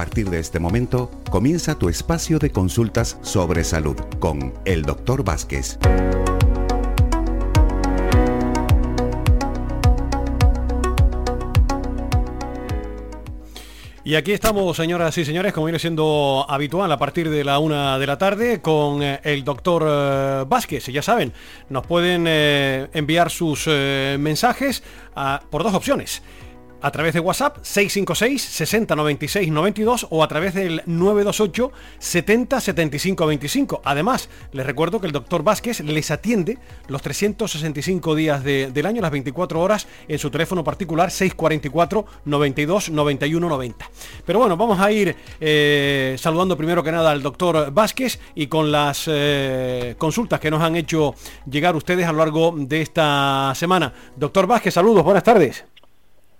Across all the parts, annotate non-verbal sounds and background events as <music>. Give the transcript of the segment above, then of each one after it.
partir de este momento comienza tu espacio de consultas sobre salud con el Dr. Vázquez. Y aquí estamos, señoras y señores, como viene siendo habitual a partir de la una de la tarde, con eh, el doctor eh, Vázquez. Ya saben, nos pueden eh, enviar sus mensajes por dos opciones a través de WhatsApp 656 60 96 92 o a través del 928 70 75 25. Además, les recuerdo que el doctor Vázquez les atiende los 365 días del año, las 24 horas, en su teléfono particular 644 92 91 90. Pero bueno, vamos a ir eh, saludando primero que nada al doctor Vázquez y con las eh, consultas que nos han hecho llegar ustedes a lo largo de esta semana. Doctor Vázquez, saludos, buenas tardes.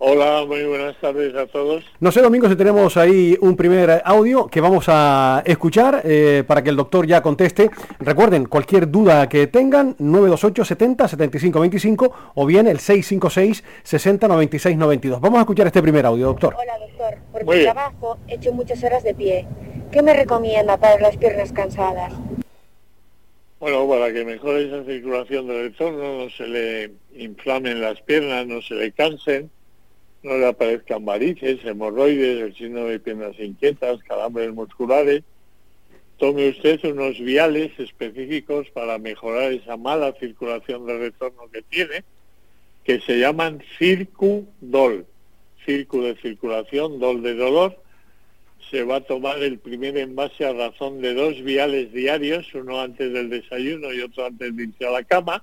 Hola, muy buenas tardes a todos. No sé, Domingo, si tenemos ahí un primer audio que vamos a escuchar eh, para que el doctor ya conteste. Recuerden, cualquier duda que tengan, 928 70 75 25 o bien el 656 60 96 92. Vamos a escuchar este primer audio, doctor. Hola, doctor. Por mi trabajo he hecho muchas horas de pie. ¿Qué me recomienda para las piernas cansadas? Bueno, para que mejore esa circulación del retorno, no se le inflamen las piernas, no se le cansen no le aparezcan varices, hemorroides, el síndrome de piernas inquietas, calambres musculares. Tome usted unos viales específicos para mejorar esa mala circulación del retorno que tiene, que se llaman Circu-Dol. Circu de circulación, Dol de dolor. Se va a tomar el primer envase a razón de dos viales diarios, uno antes del desayuno y otro antes de irse a la cama,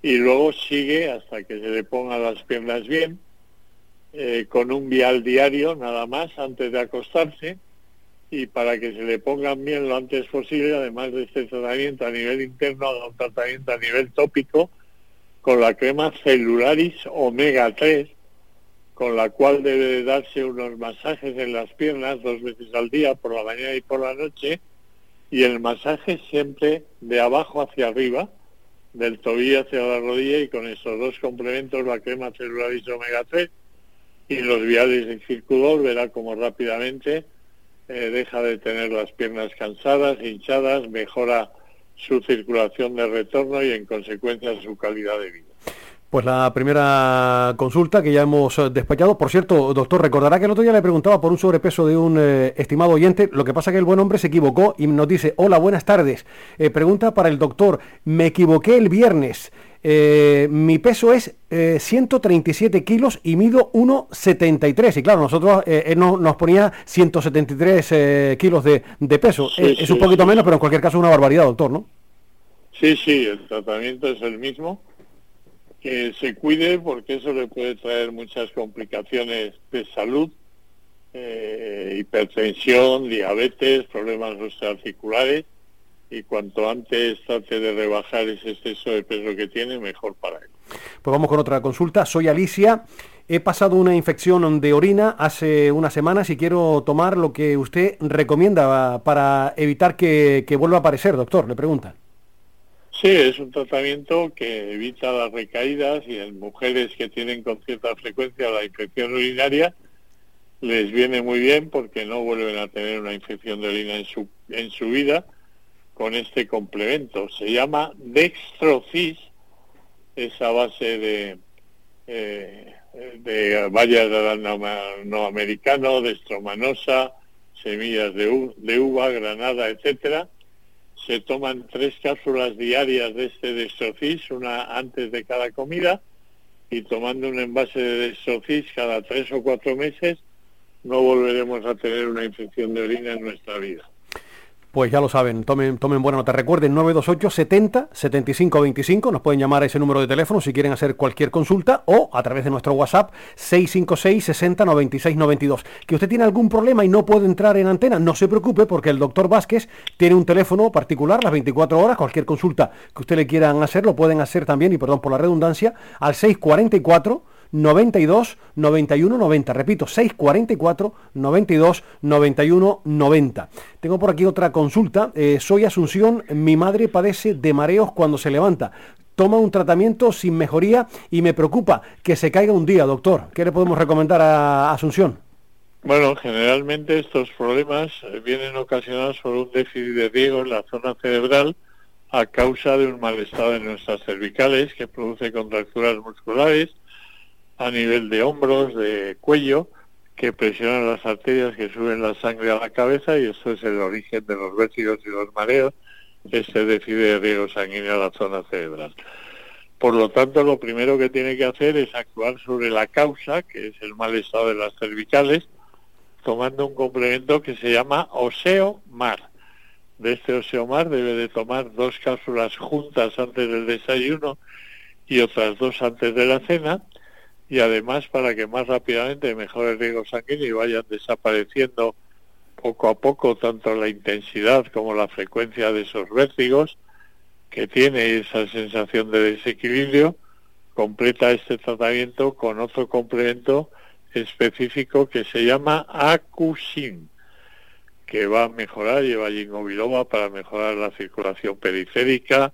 y luego sigue hasta que se le pongan las piernas bien eh, con un vial diario nada más antes de acostarse y para que se le pongan bien lo antes posible, además de este tratamiento a nivel interno, haga un tratamiento a nivel tópico con la crema Celularis Omega 3, con la cual debe darse unos masajes en las piernas dos veces al día, por la mañana y por la noche, y el masaje siempre de abajo hacia arriba, del tobillo hacia la rodilla, y con esos dos complementos, la crema Celularis Omega 3 y los viales de circulador verá como rápidamente eh, deja de tener las piernas cansadas, hinchadas, mejora su circulación de retorno y en consecuencia su calidad de vida. Pues la primera consulta que ya hemos eh, despachado. Por cierto, doctor, recordará que el otro día le preguntaba por un sobrepeso de un eh, estimado oyente. Lo que pasa es que el buen hombre se equivocó y nos dice, hola, buenas tardes. pregunta para el doctor, me equivoqué el viernes. Eh, mi peso es 137 eh, kilos y mido 1,73. Y claro, nosotros, eh, él nos ponía 173 kilos de, peso. es un poquito menos, pero en cualquier caso es una barbaridad, doctor, ¿no? Sí, sí, el tratamiento es el mismo. Que se cuide porque eso le puede traer muchas complicaciones de salud, hipertensión, diabetes, problemas articulares y cuanto antes trate de rebajar ese exceso de peso que tiene, mejor para él. Pues vamos con otra consulta. Soy Alicia. He pasado una infección de orina hace unas semanas y quiero tomar lo que usted recomienda para evitar que, vuelva a aparecer, doctor. Le pregunta. Sí, es un tratamiento que evita las recaídas y en mujeres que tienen con cierta frecuencia la infección urinaria les viene muy bien porque no vuelven a tener una infección de orina en su, en su vida con este complemento. Se llama Dextrocis, esa base de, eh, de bayas de no americano, destromanosa, semillas de, de, uva, granada, etcétera. Se toman tres cápsulas diarias de este Dextrocis, una antes de cada comida, y tomando un envase de Dextrocis cada tres o cuatro meses, no volveremos a tener una infección de orina en nuestra vida. Pues ya lo saben, tomen, tomen buena nota. Recuerden 928 70 75 25. Nos pueden llamar a ese número de teléfono si quieren hacer cualquier consulta o a través de nuestro WhatsApp 656 60 96 92. Que usted tiene algún problema y no puede entrar en antena, no se preocupe porque el doctor Vázquez tiene un teléfono particular las 24 horas. Cualquier consulta que usted le quieran hacer lo pueden hacer también, y perdón por la redundancia, al 644 92 91 90. Repito, 644 92 91 90. Tengo por aquí otra consulta. Eh, soy Asunción, mi madre padece de mareos cuando se levanta. Toma un tratamiento sin mejoría y me preocupa que se caiga un día, doctor. ¿Qué le podemos recomendar a Asunción? Bueno, generalmente estos problemas vienen ocasionados por un déficit de riego en la zona cerebral a causa de un mal estado de nuestras cervicales que produce contracturas musculares a nivel de hombros, de cuello, que presionan las arterias que suben la sangre a la cabeza y esto es el origen de los vértigos y los mareos, este déficit de riego sanguíneo a la zona cerebral. Por lo tanto, lo primero que tiene que hacer es actuar sobre la causa, que es el mal estado de las cervicales, tomando un complemento que se llama Oseo Mar. De este Oseo Mar debe de tomar dos cápsulas juntas antes del desayuno y otras dos antes de la cena y además para que más rápidamente mejore el riego sanguíneo y vayan desapareciendo poco a poco tanto la intensidad como la frecuencia de esos vértigos que tiene esa sensación de desequilibrio, completa este tratamiento con otro complemento específico que se llama Acusin, que va a mejorar, lleva ginkgo para mejorar la circulación periférica,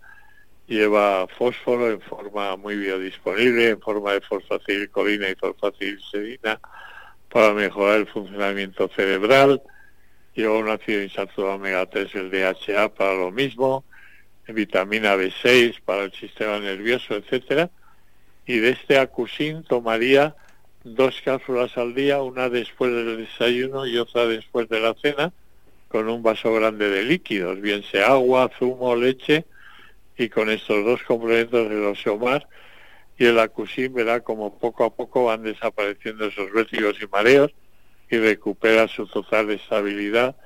lleva fósforo en forma muy biodisponible, en forma de fosfatilcolina y fosfatilserina, para mejorar el funcionamiento cerebral, lleva un ácido insaturado omega 3, el DHA, para lo mismo, vitamina B6 para el sistema nervioso, etcétera, y de este acusin tomaría dos cápsulas al día, una después del desayuno y otra después de la cena, con un vaso grande de líquidos, bien sea agua, zumo, leche, y con estos dos complementos del oseomar y el acusin verá como poco a poco van desapareciendo esos vértigos y mareos y recupera su total estabilidad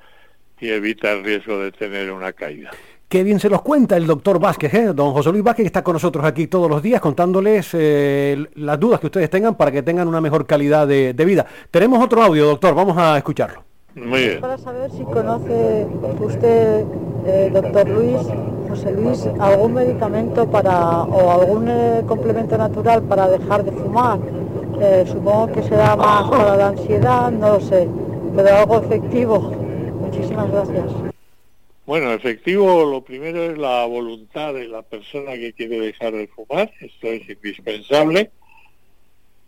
y evita el riesgo de tener una caída. Qué bien se los cuenta el doctor Vázquez, ¿eh? don José Luis Vázquez, que está con nosotros aquí todos los días contándoles eh, las dudas que ustedes tengan para que tengan una mejor calidad de, vida. Tenemos otro audio, doctor, vamos a escucharlo. Muy bien. Para saber si conoce usted, eh, doctor Luis, José Luis, algún medicamento para o algún complemento natural para dejar de fumar. supongo que será más para la ansiedad, no lo sé, pero algo efectivo. Muchísimas gracias. Bueno, efectivo, lo primero es la voluntad de la persona que quiere dejar de fumar, esto es indispensable,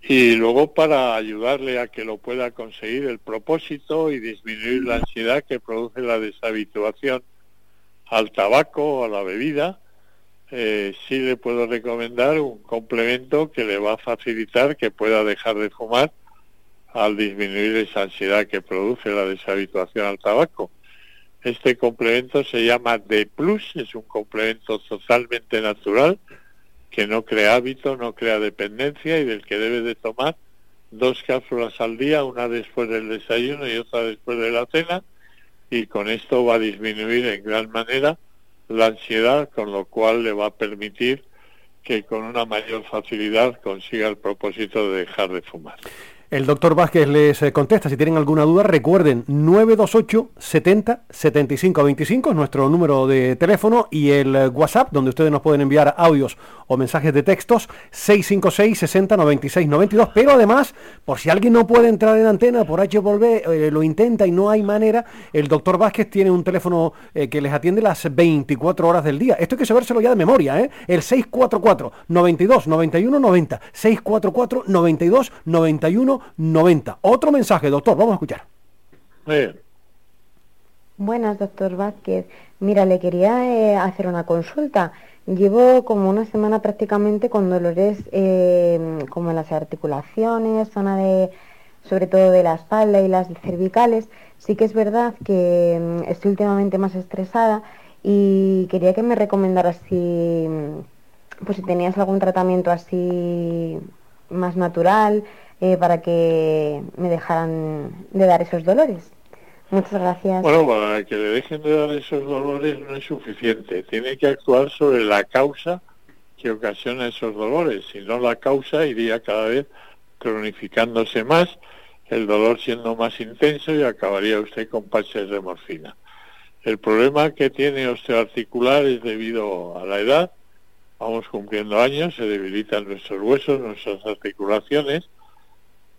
y luego para ayudarle a que lo pueda conseguir el propósito y disminuir la ansiedad que produce la deshabituación al tabaco o a la bebida, eh, sí le puedo recomendar un complemento que le va a facilitar que pueda dejar de fumar al disminuir esa ansiedad que produce la deshabituación al tabaco. Este complemento se llama D+, es un complemento totalmente natural que no crea hábito, no crea dependencia y del que debe de tomar dos cápsulas al día, una después del desayuno y otra después de la cena, y con esto va a disminuir en gran manera la ansiedad, con lo cual le va a permitir que con una mayor facilidad consiga el propósito de dejar de fumar. El doctor Vázquez les eh, contesta. Si tienen alguna duda, recuerden 928 70 75 25 es nuestro número de teléfono y el eh, WhatsApp, donde ustedes nos pueden enviar audios o mensajes de textos 656 60 96 92. Pero además, por si alguien no puede entrar en antena por H volver, eh, lo intenta y no hay manera, el doctor Vázquez tiene un teléfono que les atiende las 24 horas del día. Esto hay que sabérselo ya de memoria, ¿eh? El 644 92 91 90. 644 92 91 90. Otro mensaje, doctor, vamos a escuchar. Buenas, doctor Vázquez. Mira, le quería eh, hacer una consulta. Llevo como una semana prácticamente con dolores eh, como en las articulaciones, zona de, sobre todo de la espalda y las cervicales. Sí que es verdad que mm, estoy últimamente más estresada y quería que me recomendaras si, pues si tenías algún tratamiento así más natural, eh, para que me dejaran de dar esos dolores. Muchas gracias. Bueno, para que le dejen de dar esos dolores no es suficiente. Tiene que actuar sobre la causa que ocasiona esos dolores. Si no, la causa iría cada vez cronificándose más, el dolor siendo más intenso y acabaría usted con parches de morfina. El problema que tiene osteoarticular es debido a la edad. Vamos cumpliendo años, se debilitan nuestros huesos, nuestras articulaciones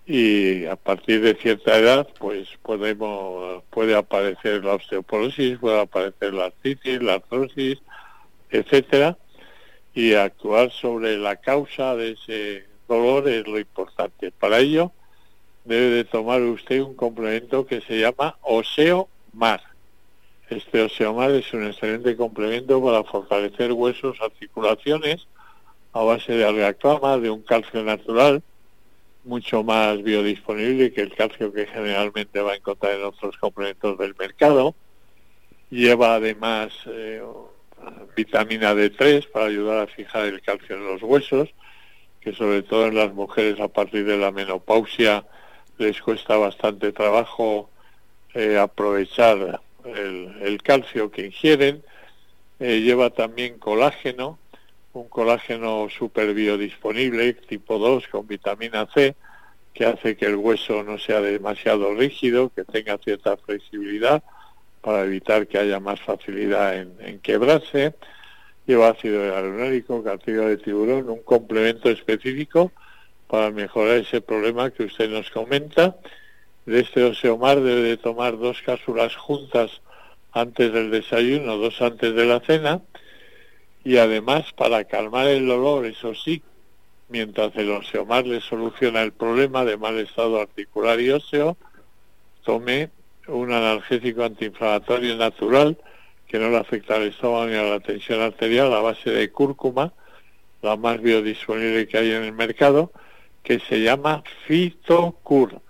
y a partir de cierta edad pues podemos puede aparecer la osteoporosis, puede aparecer la artritis, la artrosis, etcétera y actuar sobre la causa de ese dolor es lo importante. Para ello debe de tomar usted un complemento que se llama Oseo Mar. Este Oseomar es un excelente complemento para fortalecer huesos, articulaciones, a base de alga de un calcio natural, mucho más biodisponible que el calcio que generalmente va a encontrar en otros complementos del mercado. Lleva además eh, vitamina D3 para ayudar a fijar el calcio en los huesos, que sobre todo en las mujeres a partir de la menopausia les cuesta bastante trabajo eh, aprovechar el, calcio que ingieren. Eh, lleva también colágeno, un colágeno super biodisponible tipo 2 con vitamina C, que hace que el hueso no sea demasiado rígido, que tenga cierta flexibilidad para evitar que haya más facilidad en, quebrarse. Lleva ácido hialurónico, cartílago de tiburón, un complemento específico para mejorar ese problema que usted nos comenta. De este oseomar debe de tomar dos cápsulas juntas antes del desayuno, dos antes de la cena. Y además, para calmar el dolor, eso sí, mientras el oseomar le soluciona el problema de mal estado articular y óseo, tome un analgésico antiinflamatorio natural que no le afecta al estómago ni a la tensión arterial a base de cúrcuma, la más biodisponible que hay en el mercado, que se llama Fitocur,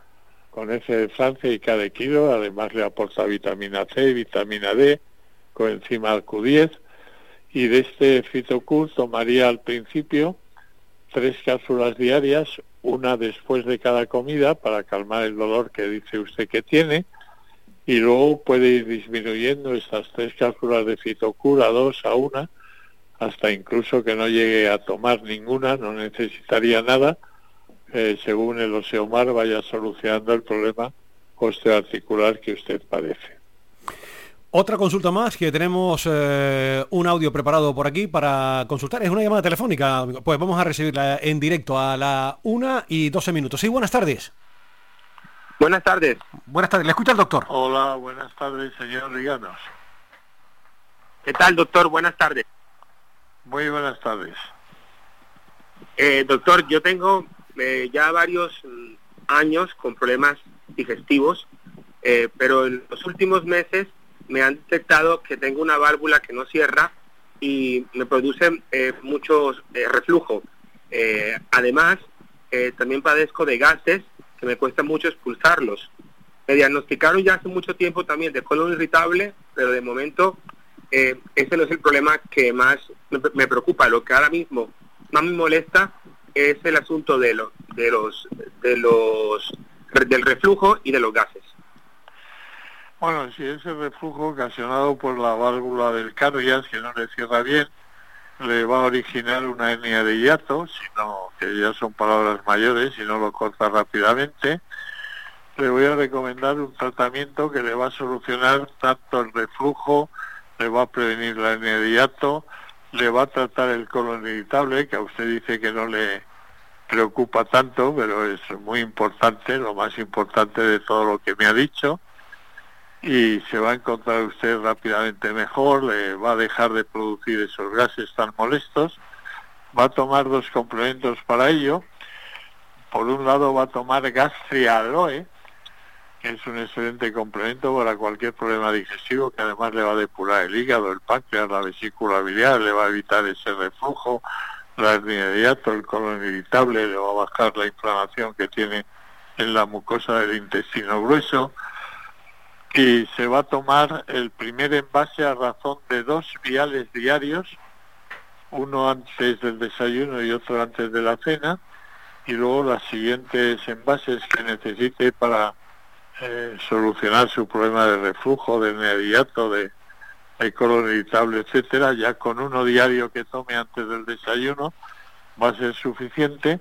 con F de Francia y K de kilo, además le aporta vitamina C, vitamina D, coenzima Q10, y de este Fitocur tomaría al principio tres cápsulas diarias, una después de cada comida para calmar el dolor que dice usted que tiene, y luego puede ir disminuyendo estas tres cápsulas de fitocura, dos a una, hasta incluso que no llegue a tomar ninguna, no necesitaría nada, eh, según el oseomar vaya solucionando el problema osteoarticular que usted padece. Otra consulta más que tenemos eh, un audio preparado por aquí para consultar. Es una llamada telefónica. Pues vamos a recibirla en directo a la una y 12 minutos. Sí, buenas tardes. Buenas tardes. Buenas tardes, le escucha el doctor. Hola, buenas tardes, señor Riganos. ¿Qué tal, doctor? Buenas tardes. Muy buenas tardes. Eh, doctor, yo tengo eh, ya varios mm, años con problemas digestivos, eh, pero en los últimos meses me han detectado que tengo una válvula que no cierra y me produce mucho reflujo. además, también padezco de gases me cuesta mucho expulsarlos. Me diagnosticaron ya hace mucho tiempo también de colon irritable, pero de momento eh, ese no es el problema que más me, preocupa. Lo que ahora mismo más me molesta es el asunto de, de los de los del reflujo y de los gases. Bueno, si ese reflujo ocasionado por la válvula del cardias que no le cierra bien, le va a originar una hernia de hiato, sino que ya son palabras mayores y no lo corta rápidamente. Le voy a recomendar un tratamiento que le va a solucionar tanto el reflujo, le va a prevenir la hernia de hiato, le va a tratar el colon irritable, que a usted dice que no le preocupa tanto, pero es muy importante, lo más importante de todo lo que me ha dicho y se va a encontrar usted rápidamente mejor, le va a dejar de producir esos gases tan molestos, va a tomar dos complementos para ello. Por un lado va a tomar gastrialoe, que es un excelente complemento para cualquier problema digestivo, que además le va a depurar el hígado, el páncreas, la vesícula biliar, le va a evitar ese reflujo, la hernia de hiato, el colon irritable, le va a bajar la inflamación que tiene en la mucosa del intestino grueso, y se va a tomar el primer envase a razón de dos viales diarios, uno antes del desayuno y otro antes de la cena, y luego las siguientes envases que necesite para eh, solucionar su problema de reflujo, de inmediato, de, de irritable, etcétera, ya con uno diario que tome antes del desayuno va a ser suficiente.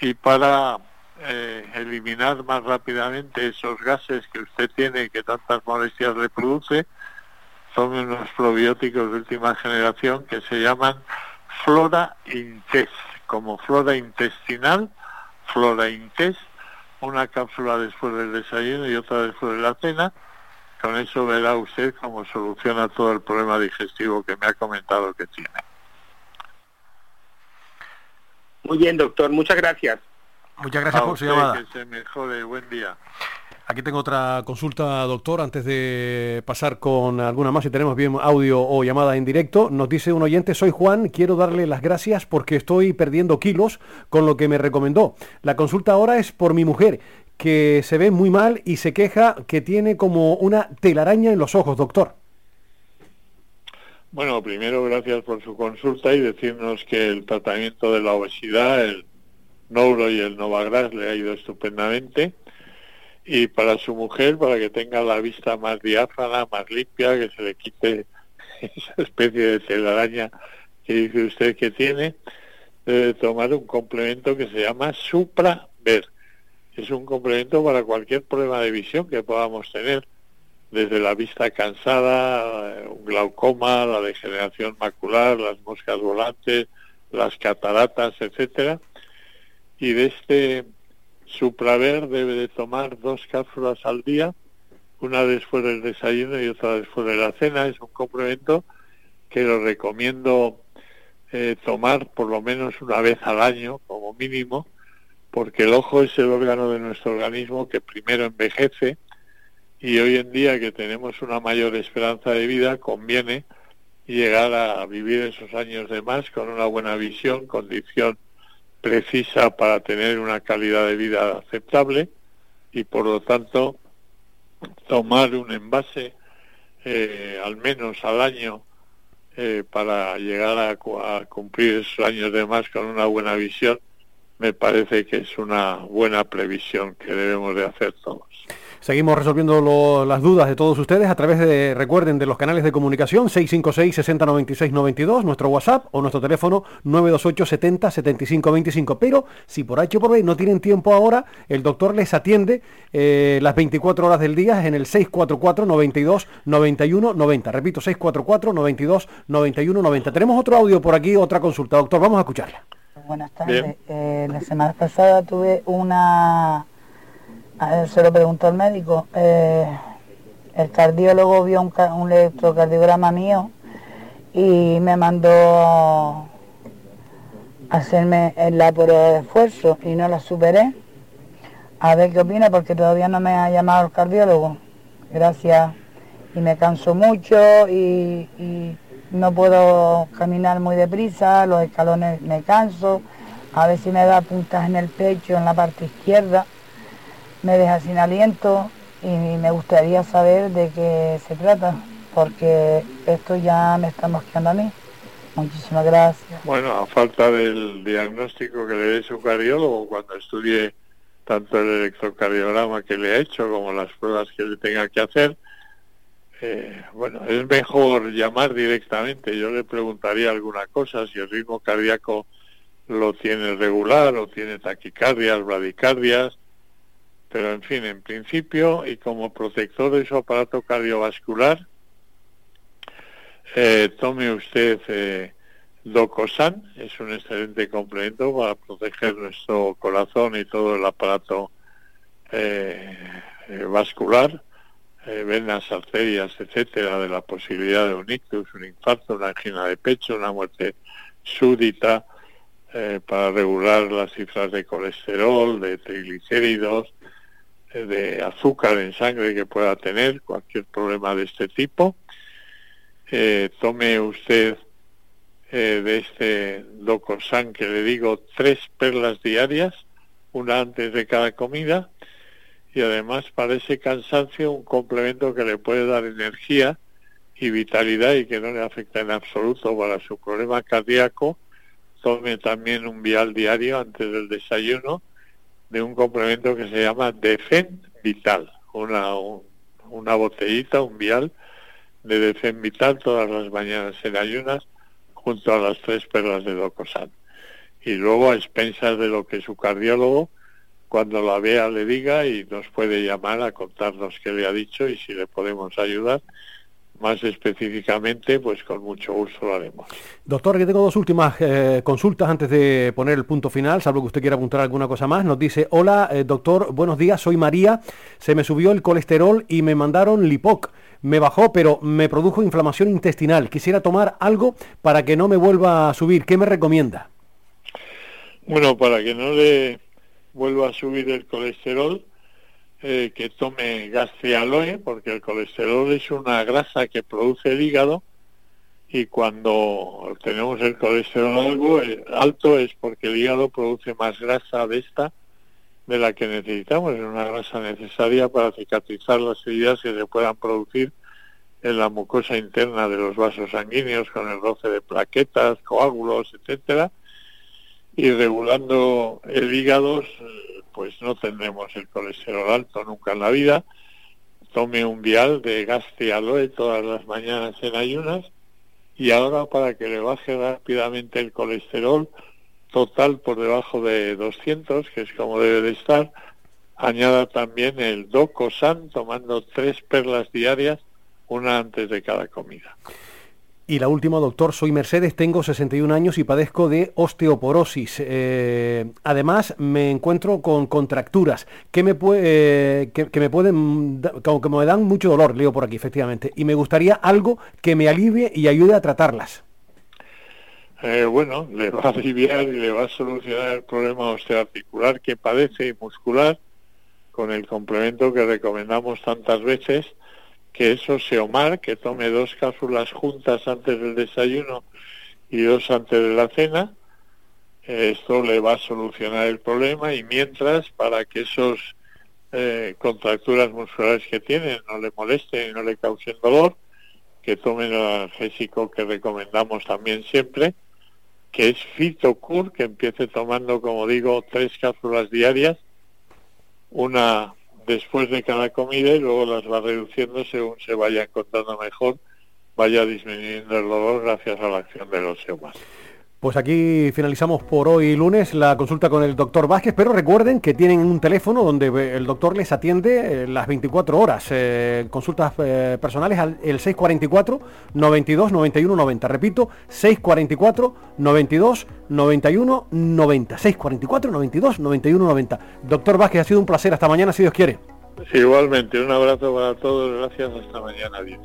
Y para eh, eliminar más rápidamente esos gases que usted tiene y que tantas molestias le produce, son unos probióticos de última generación que se llaman Flora Intest, como flora intestinal, Flora Intest, una cápsula después del desayuno y otra después de la cena. Con eso verá usted cómo soluciona todo el problema digestivo que me ha comentado que tiene. Muy bien, doctor. Muchas gracias. Muchas gracias por su llamada. Que se mejore, buen día. Aquí tengo otra consulta, doctor, antes de pasar con alguna más, si tenemos bien audio o llamada en directo. Nos dice un oyente, soy Juan, quiero darle las gracias porque estoy perdiendo kilos con lo que me recomendó. La consulta ahora es por mi mujer, que se ve muy mal y se queja que tiene como una telaraña en los ojos, doctor. Bueno, primero gracias por su consulta y decirnos que el tratamiento de la obesidad, el Nouro y el Novagras le ha ido estupendamente y para su mujer, para que tenga la vista más diáfana, más limpia, que se le quite <laughs> esa especie de telaraña que dice usted que tiene, debe tomar un complemento que se llama Supra-Ver. Es un complemento para cualquier problema de visión que podamos tener, desde la vista cansada, un glaucoma, la degeneración macular, las moscas volantes, las cataratas, etcétera. Y de este Supraver debe de tomar dos cápsulas al día, una después del desayuno y otra después de la cena. Es un complemento que lo recomiendo eh, tomar por lo menos una vez al año como mínimo, porque el ojo es el órgano de nuestro organismo que primero envejece y hoy en día que tenemos una mayor esperanza de vida conviene llegar a vivir esos años de más con una buena visión, condición precisa para tener una calidad de vida aceptable y por lo tanto tomar un envase eh, al menos al año eh, para llegar a, a, cumplir esos años de más con una buena visión me parece que es una buena previsión que debemos de hacer todos. Seguimos resolviendo las dudas de todos ustedes a través de, recuerden, de los canales de comunicación 656 60 96 92, nuestro WhatsApp o nuestro teléfono 928 70 75 25. Pero si por H o por B no tienen tiempo ahora, el doctor les atiende eh, las 24 horas del día en el 644 92 91 90. Repito, 644 92 91 90. Tenemos otro audio por aquí, otra consulta. Doctor, vamos a escucharla. Buenas tardes. Eh, la semana pasada tuve una se lo preguntó el médico. Eh, el cardiólogo vio un, electrocardiograma mío y me mandó a hacerme la prueba de esfuerzo y no la superé. A ver qué opina porque todavía no me ha llamado el cardiólogo. Gracias. Y me canso mucho y no puedo caminar muy deprisa, los escalones me canso, a ver si me da puntas en el pecho, en la parte izquierda me deja sin aliento y me gustaría saber de qué se trata, porque esto ya me está mosqueando a mí. Muchísimas gracias. Bueno, a falta del diagnóstico que le dé su cardiólogo cuando estudie tanto el electrocardiograma que le ha hecho como las pruebas que le tenga que hacer, eh, bueno, es mejor llamar directamente. Yo le preguntaría alguna cosa, si el ritmo cardíaco lo tiene regular o tiene taquicardias, bradicardias, pero en fin, en principio y como protector de su aparato cardiovascular, eh, tome usted eh, Docosan, es un excelente complemento para proteger nuestro corazón y todo el aparato eh, vascular, venas, arterias, etcétera, de la posibilidad de un ictus, un infarto, una angina de pecho, una muerte súbita, para regular las cifras de colesterol, de triglicéridos, de azúcar en sangre que pueda tener, cualquier problema de este tipo. Eh, tome usted eh, de este Docorsan que le digo tres perlas diarias, una antes de cada comida, y además para ese cansancio un complemento que le puede dar energía y vitalidad y que no le afecta en absoluto para su problema cardíaco. Tome también un vial diario antes del desayuno de un complemento que se llama Defen Vital, una, una botellita, un vial de Defen Vital todas las mañanas en ayunas junto a las tres perlas de Docosan. Y luego a expensas de lo que su cardiólogo cuando la vea le diga y nos puede llamar a contarnos qué le ha dicho y si le podemos ayudar más específicamente, pues con mucho gusto lo haremos. Doctor, que tengo dos últimas eh, consultas antes de poner el punto final, salvo que usted quiera apuntar alguna cosa más. Nos dice, hola eh, doctor, buenos días, soy María, se me subió el colesterol y me mandaron Lipoc. Me bajó, pero me produjo inflamación intestinal. Quisiera tomar algo para que no me vuelva a subir. ¿Qué me recomienda? Bueno, para que no le vuelva a subir el colesterol, eh, que tome gastrialoe, porque el colesterol es una grasa que produce el hígado y cuando tenemos el colesterol algo, eh, alto es porque el hígado produce más grasa de esta de la que necesitamos, es una grasa necesaria para cicatrizar las heridas que se puedan producir en la mucosa interna de los vasos sanguíneos con el roce de plaquetas, coágulos, etcétera, y regulando el hígado, pues no tendremos el colesterol alto nunca en la vida. Tome un vial de aloe todas las mañanas en ayunas y ahora para que le baje rápidamente el colesterol total por debajo de 200, que es como debe de estar, añada también el Docosan tomando tres perlas diarias, una antes de cada comida. Y la última, doctor, soy Mercedes, tengo 61 años y padezco de osteoporosis. Eh, además, me encuentro con contracturas que me, puede, que, me pueden, que me dan mucho dolor, leo por aquí, efectivamente. Y me gustaría algo que me alivie y ayude a tratarlas. Eh, bueno, le va a aliviar y le va a solucionar el problema osteoarticular que padece y muscular con el complemento que recomendamos tantas veces que eso Seomar, que tome dos cápsulas juntas antes del desayuno y dos antes de la cena. Esto le va a solucionar el problema y mientras, para que esos eh, contracturas musculares que tiene no le molesten y no le causen dolor, que tome el analgésico que recomendamos también siempre, que es Fitocur, que empiece tomando, como digo, tres cápsulas diarias, una después de cada comida y luego las va reduciendo según se vaya encontrando mejor, vaya disminuyendo el dolor gracias a la acción de los más. Pues aquí finalizamos por hoy lunes la consulta con el doctor Vázquez, pero recuerden que tienen un teléfono donde el doctor les atiende eh, las 24 horas. Eh, consultas eh, personales al el 644 92 91 90. Repito, 644 92 91 90. 644 92 91 90. Doctor Vázquez, ha sido un placer. Hasta mañana, si Dios quiere. igualmente, un abrazo para todos. Gracias. Hasta mañana. Adiós.